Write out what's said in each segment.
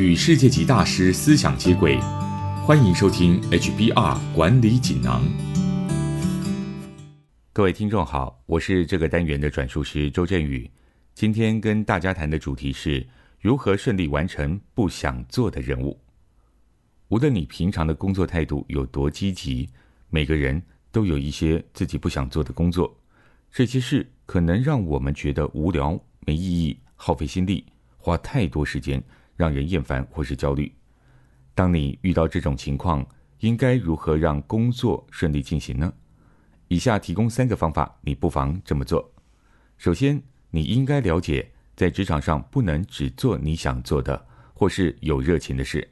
与世界级大师思想接轨，欢迎收听 HBR 管理锦囊。各位听众好，我是这个单元的转述师周振宇。今天跟大家谈的主题是如何顺利完成不想做的任务。无论你平常的工作态度有多积极，每个人都有一些自己不想做的工作。这些事可能让我们觉得无聊、没意义、耗费心力、花太多时间，让人厌烦或是焦虑。当你遇到这种情况，应该如何让工作顺利进行呢？以下提供三个方法，你不妨这么做。首先，你应该了解，在职场上不能只做你想做的或是有热情的事。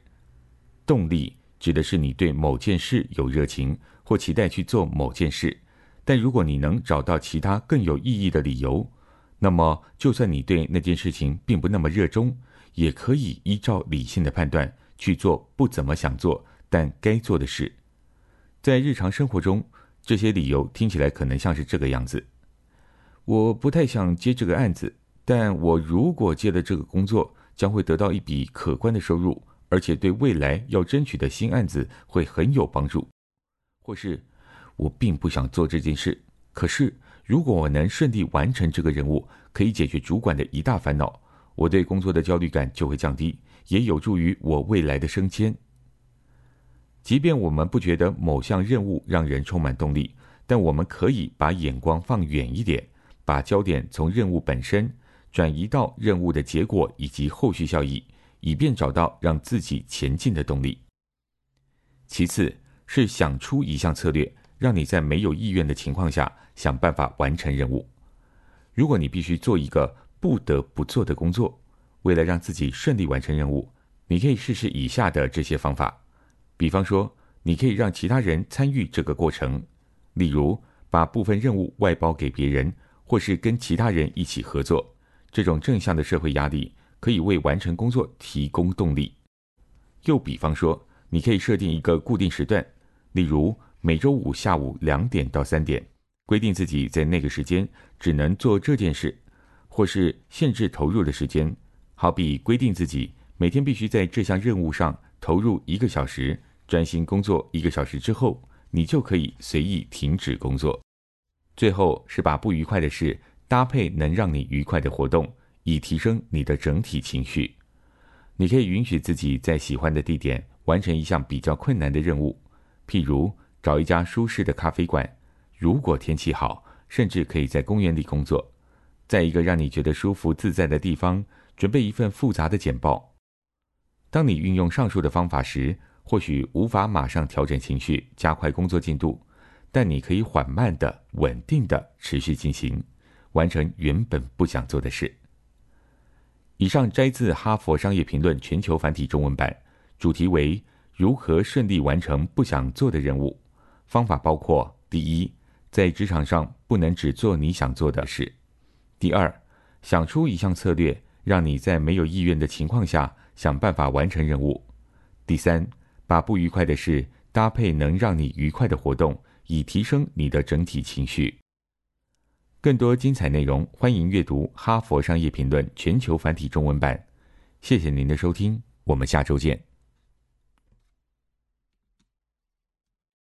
动力指的是你对某件事有热情或期待去做某件事。但如果你能找到其他更有意义的理由，那么就算你对那件事情并不那么热衷，也可以依照理性的判断去做不怎么想做但该做的事。在日常生活中，这些理由听起来可能像是这个样子：我不太想接这个案子，但我如果接了这个工作，将会得到一笔可观的收入，而且对未来要争取的新案子会很有帮助，或是。我并不想做这件事，可是如果我能顺利完成这个任务，可以解决主管的一大烦恼，我对工作的焦虑感就会降低，也有助于我未来的升迁。即便我们不觉得某项任务让人充满动力，但我们可以把眼光放远一点，把焦点从任务本身转移到任务的结果以及后续效益，以便找到让自己前进的动力。其次是想出一项策略。让你在没有意愿的情况下想办法完成任务。如果你必须做一个不得不做的工作，为了让自己顺利完成任务，你可以试试以下的这些方法。比方说，你可以让其他人参与这个过程，例如把部分任务外包给别人，或是跟其他人一起合作。这种正向的社会压力可以为完成工作提供动力。又比方说，你可以设定一个固定时段，例如。每周五下午两点到三点，规定自己在那个时间只能做这件事，或是限制投入的时间。好比规定自己每天必须在这项任务上投入一个小时，专心工作一个小时之后，你就可以随意停止工作。最后是把不愉快的事搭配能让你愉快的活动，以提升你的整体情绪。你可以允许自己在喜欢的地点完成一项比较困难的任务，譬如。找一家舒适的咖啡馆，如果天气好，甚至可以在公园里工作，在一个让你觉得舒服自在的地方，准备一份复杂的简报。当你运用上述的方法时，或许无法马上调整情绪，加快工作进度，但你可以缓慢的、稳定的持续进行，完成原本不想做的事。以上摘自《哈佛商业评论》全球繁体中文版，主题为如何顺利完成不想做的任务。方法包括：第一，在职场上不能只做你想做的事；第二，想出一项策略，让你在没有意愿的情况下想办法完成任务；第三，把不愉快的事搭配能让你愉快的活动，以提升你的整体情绪。更多精彩内容，欢迎阅读《哈佛商业评论》全球繁体中文版。谢谢您的收听，我们下周见。